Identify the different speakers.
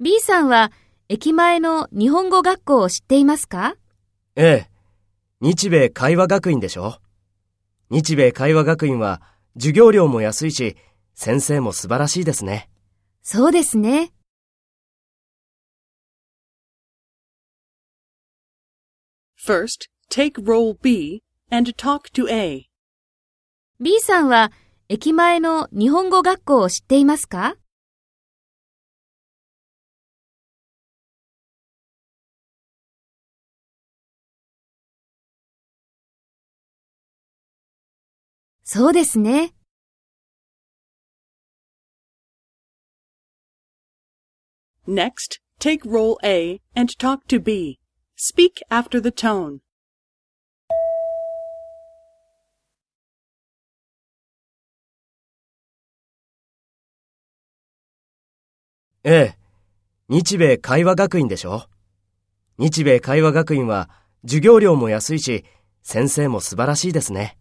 Speaker 1: B さんは駅前の日本語学校を知っていますか？
Speaker 2: ええ。日米会話学院でしょ日米会話学院は授業料も安いし、先生も素晴らしいですね。
Speaker 1: そうですね。
Speaker 3: First, take role B and talk to A.
Speaker 1: B さんは駅前の日本語学校を知っていますかそうですね。
Speaker 3: Next, take role A and talk to B. Speak after the tone.
Speaker 2: ええ。日米会話学院でしょ？日米会話学院は授業料も安いし、先生も素晴らしいですね。